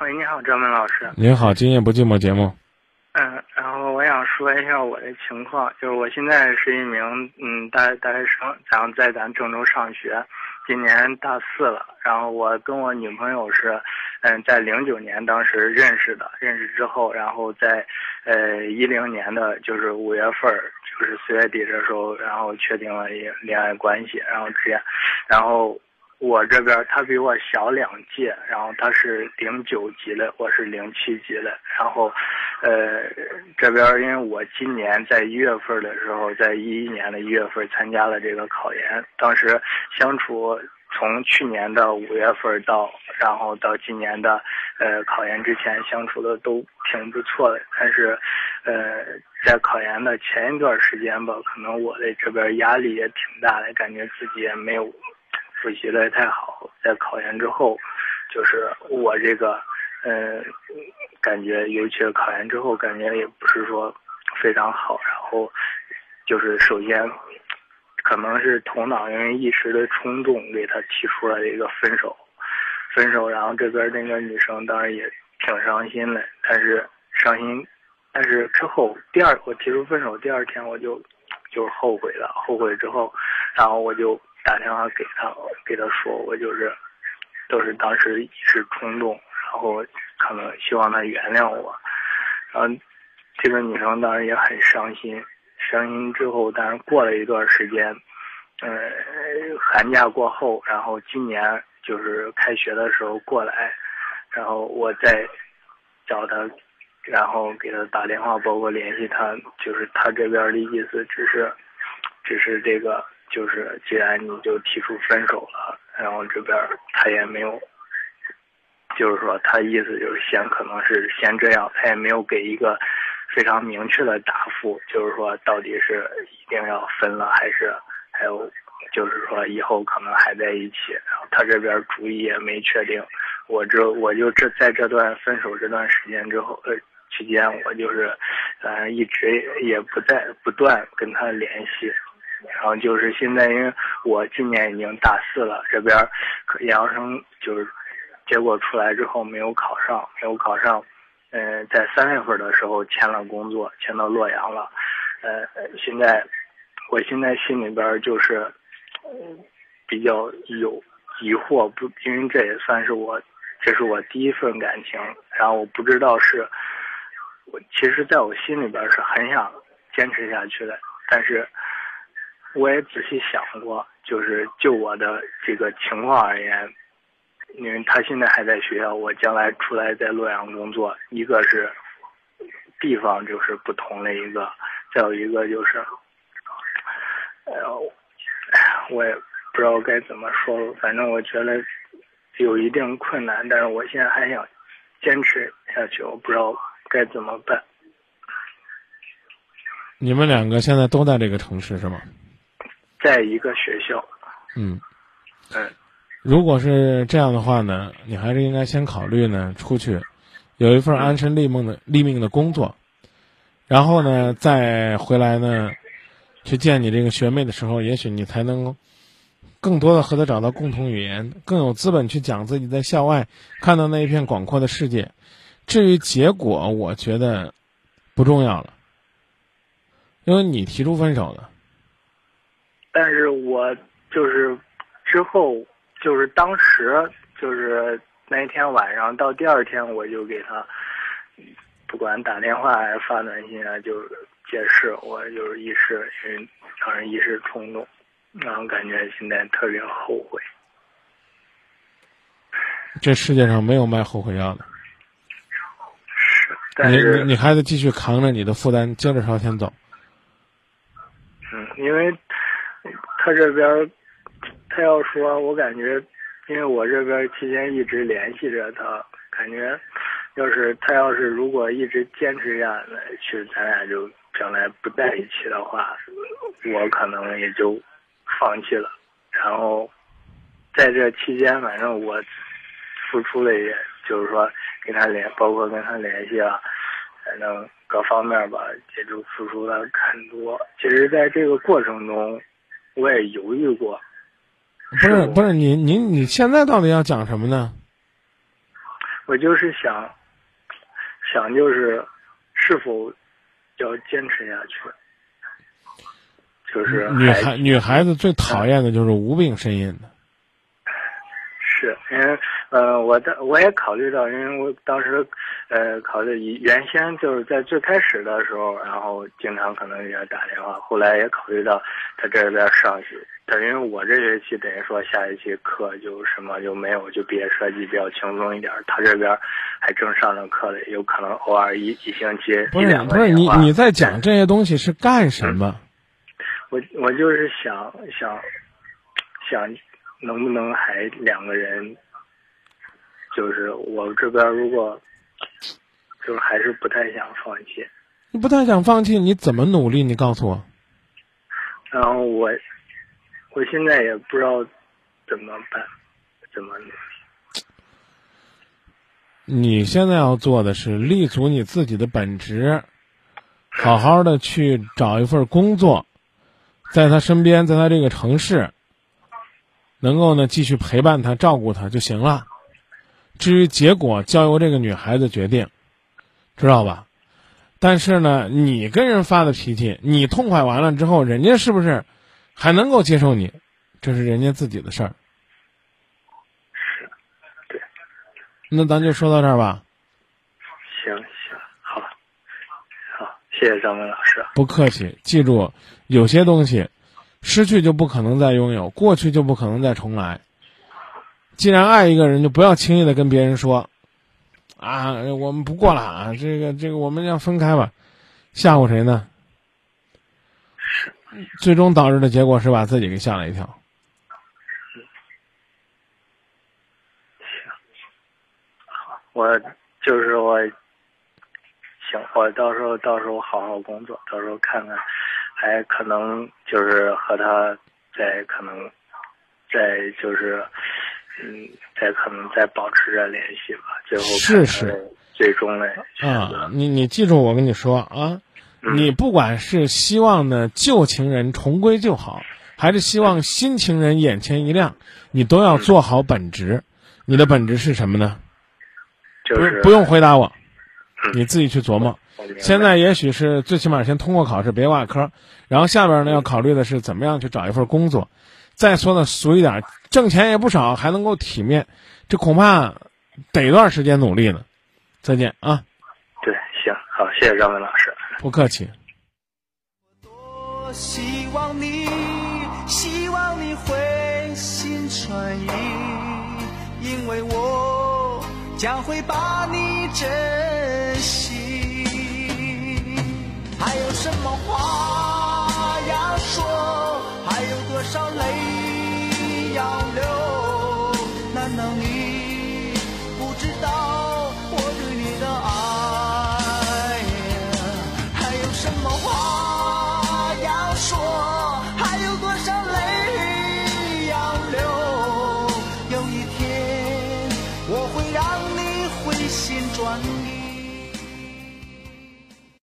喂，你好，张文老师。您好，今夜不寂寞节目。嗯，然后我想说一下我的情况，就是我现在是一名嗯大大学生，然后在咱郑州上学，今年大四了。然后我跟我女朋友是，嗯，在零九年当时认识的，认识之后，然后在，呃一零年的就是五月份，就是四月底的时候，然后确定了一恋爱关系，然后这样，然后。我这边他比我小两届，然后他是零九级的，我是零七级的。然后，呃，这边因为我今年在一月份的时候，在一一年的一月份参加了这个考研，当时相处从去年的五月份到，然后到今年的，呃，考研之前相处的都挺不错的。但是，呃，在考研的前一段时间吧，可能我的这边压力也挺大的，感觉自己也没有。复习的太好，在考研之后，就是我这个，嗯，感觉尤其是考研之后，感觉也不是说非常好。然后，就是首先，可能是头脑因为一时的冲动，给他提出了一个分手，分手。然后这边那个女生当然也挺伤心的，但是伤心，但是之后第二我提出分手第二天我就就后悔了，后悔之后，然后我就。打电话给他，给他说我就是，都是当时一时冲动，然后可能希望他原谅我，然后这个女生当时也很伤心，伤心之后，但是过了一段时间，呃，寒假过后，然后今年就是开学的时候过来，然后我再找他，然后给他打电话，包括联系他，就是他这边的意思只是，只是这个。就是，既然你就提出分手了，然后这边他也没有，就是说他意思就是先可能是先这样，他也没有给一个非常明确的答复，就是说到底是一定要分了，还是还有就是说以后可能还在一起，然后他这边主意也没确定。我这我就这在这段分手这段时间之后呃期间，我就是呃一直也不在不断跟他联系。然后就是现在，因为我今年已经大四了，这边研究生就是结果出来之后没有考上，没有考上，嗯，在三月份的时候签了工作，签到洛阳了，呃，现在我现在心里边就是比较有疑惑，不，因为这也算是我，这是我第一份感情，然后我不知道是，我其实在我心里边是很想坚持下去的，但是。我也仔细想过，就是就我的这个情况而言，因为他现在还在学校，我将来出来在洛阳工作，一个是地方就是不同的一个，再有一个就是，呃，我也不知道该怎么说，反正我觉得有一定困难，但是我现在还想坚持下去，我不知道该怎么办。你们两个现在都在这个城市是吗？在一个学校，嗯，嗯，如果是这样的话呢，你还是应该先考虑呢，出去有一份安身立命的立命的工作，然后呢，再回来呢，去见你这个学妹的时候，也许你才能更多的和她找到共同语言，更有资本去讲自己在校外看到那一片广阔的世界。至于结果，我觉得不重要了，因为你提出分手了。但是我就是之后就是当时就是那一天晚上到第二天我就给他不管打电话还是发短信啊，就解释我就是一时因为当时一时冲动，然后感觉现在特别后悔。这世界上没有卖后悔药的。是，你你你还得继续扛着你的负担，接着朝前走。嗯，因为。他这边，他要说，我感觉，因为我这边期间一直联系着他，感觉，要是他要是如果一直坚持下来，其实咱俩就将来不在一起的话，我可能也就放弃了。然后，在这期间，反正我付出了也就是说跟他联，包括跟他联系啊，反正各方面吧，也就付出了很多。其实，在这个过程中。我也犹豫过，不是不是，你您你现在到底要讲什么呢？我就是想，想就是是否要坚持下去。就是女孩女孩子最讨厌的就是无病呻吟的。是，因为呃，我的我也考虑到，因为我当时呃考虑原先就是在最开始的时候，然后经常可能给他打电话，后来也考虑到他这边上学，等于我这学期等于说下学期课就什么就没有，就毕业设计比较轻松一点。他这边还正上着课嘞，有可能偶尔一一星期不是不是你你在讲这些东西是干什么？我我就是想想想，能不能还两个人？就是我这边如果，就是还是不太想放弃。你不太想放弃，你怎么努力？你告诉我。然后我，我现在也不知道怎么办，怎么努力。你现在要做的是立足你自己的本职，好好的去找一份工作。在他身边，在他这个城市，能够呢继续陪伴他、照顾他就行了。至于结果，交由这个女孩子决定，知道吧？但是呢，你跟人发的脾气，你痛快完了之后，人家是不是还能够接受你？这是人家自己的事儿。是，对。那咱就说到这儿吧。行行，好，好，谢谢张文老师。不客气，记住。有些东西，失去就不可能再拥有，过去就不可能再重来。既然爱一个人，就不要轻易的跟别人说，啊，我们不过了啊，这个这个，我们要分开吧，吓唬谁呢？是，最终导致的结果是把自己给吓了一跳。行，好，我就是我，行，我到时候到时候好好工作，到时候看看。还可能就是和他再可能再就是嗯，在可能再保持着联系吧。最后是是最终嘞啊！你你记住我跟你说啊，你不管是希望呢旧情人重归旧好，还是希望新情人眼前一亮，你都要做好本职。你的本职是什么呢？就是不用回答我，你自己去琢磨。现在也许是最起码先通过考试，别挂科。然后下边呢要考虑的是怎么样去找一份工作。再说的俗一点，挣钱也不少，还能够体面，这恐怕得一段时间努力呢。再见啊！对，行，好，谢谢张文老师。不客气。多希望你，希望你回心转意，因为我将会把你珍惜。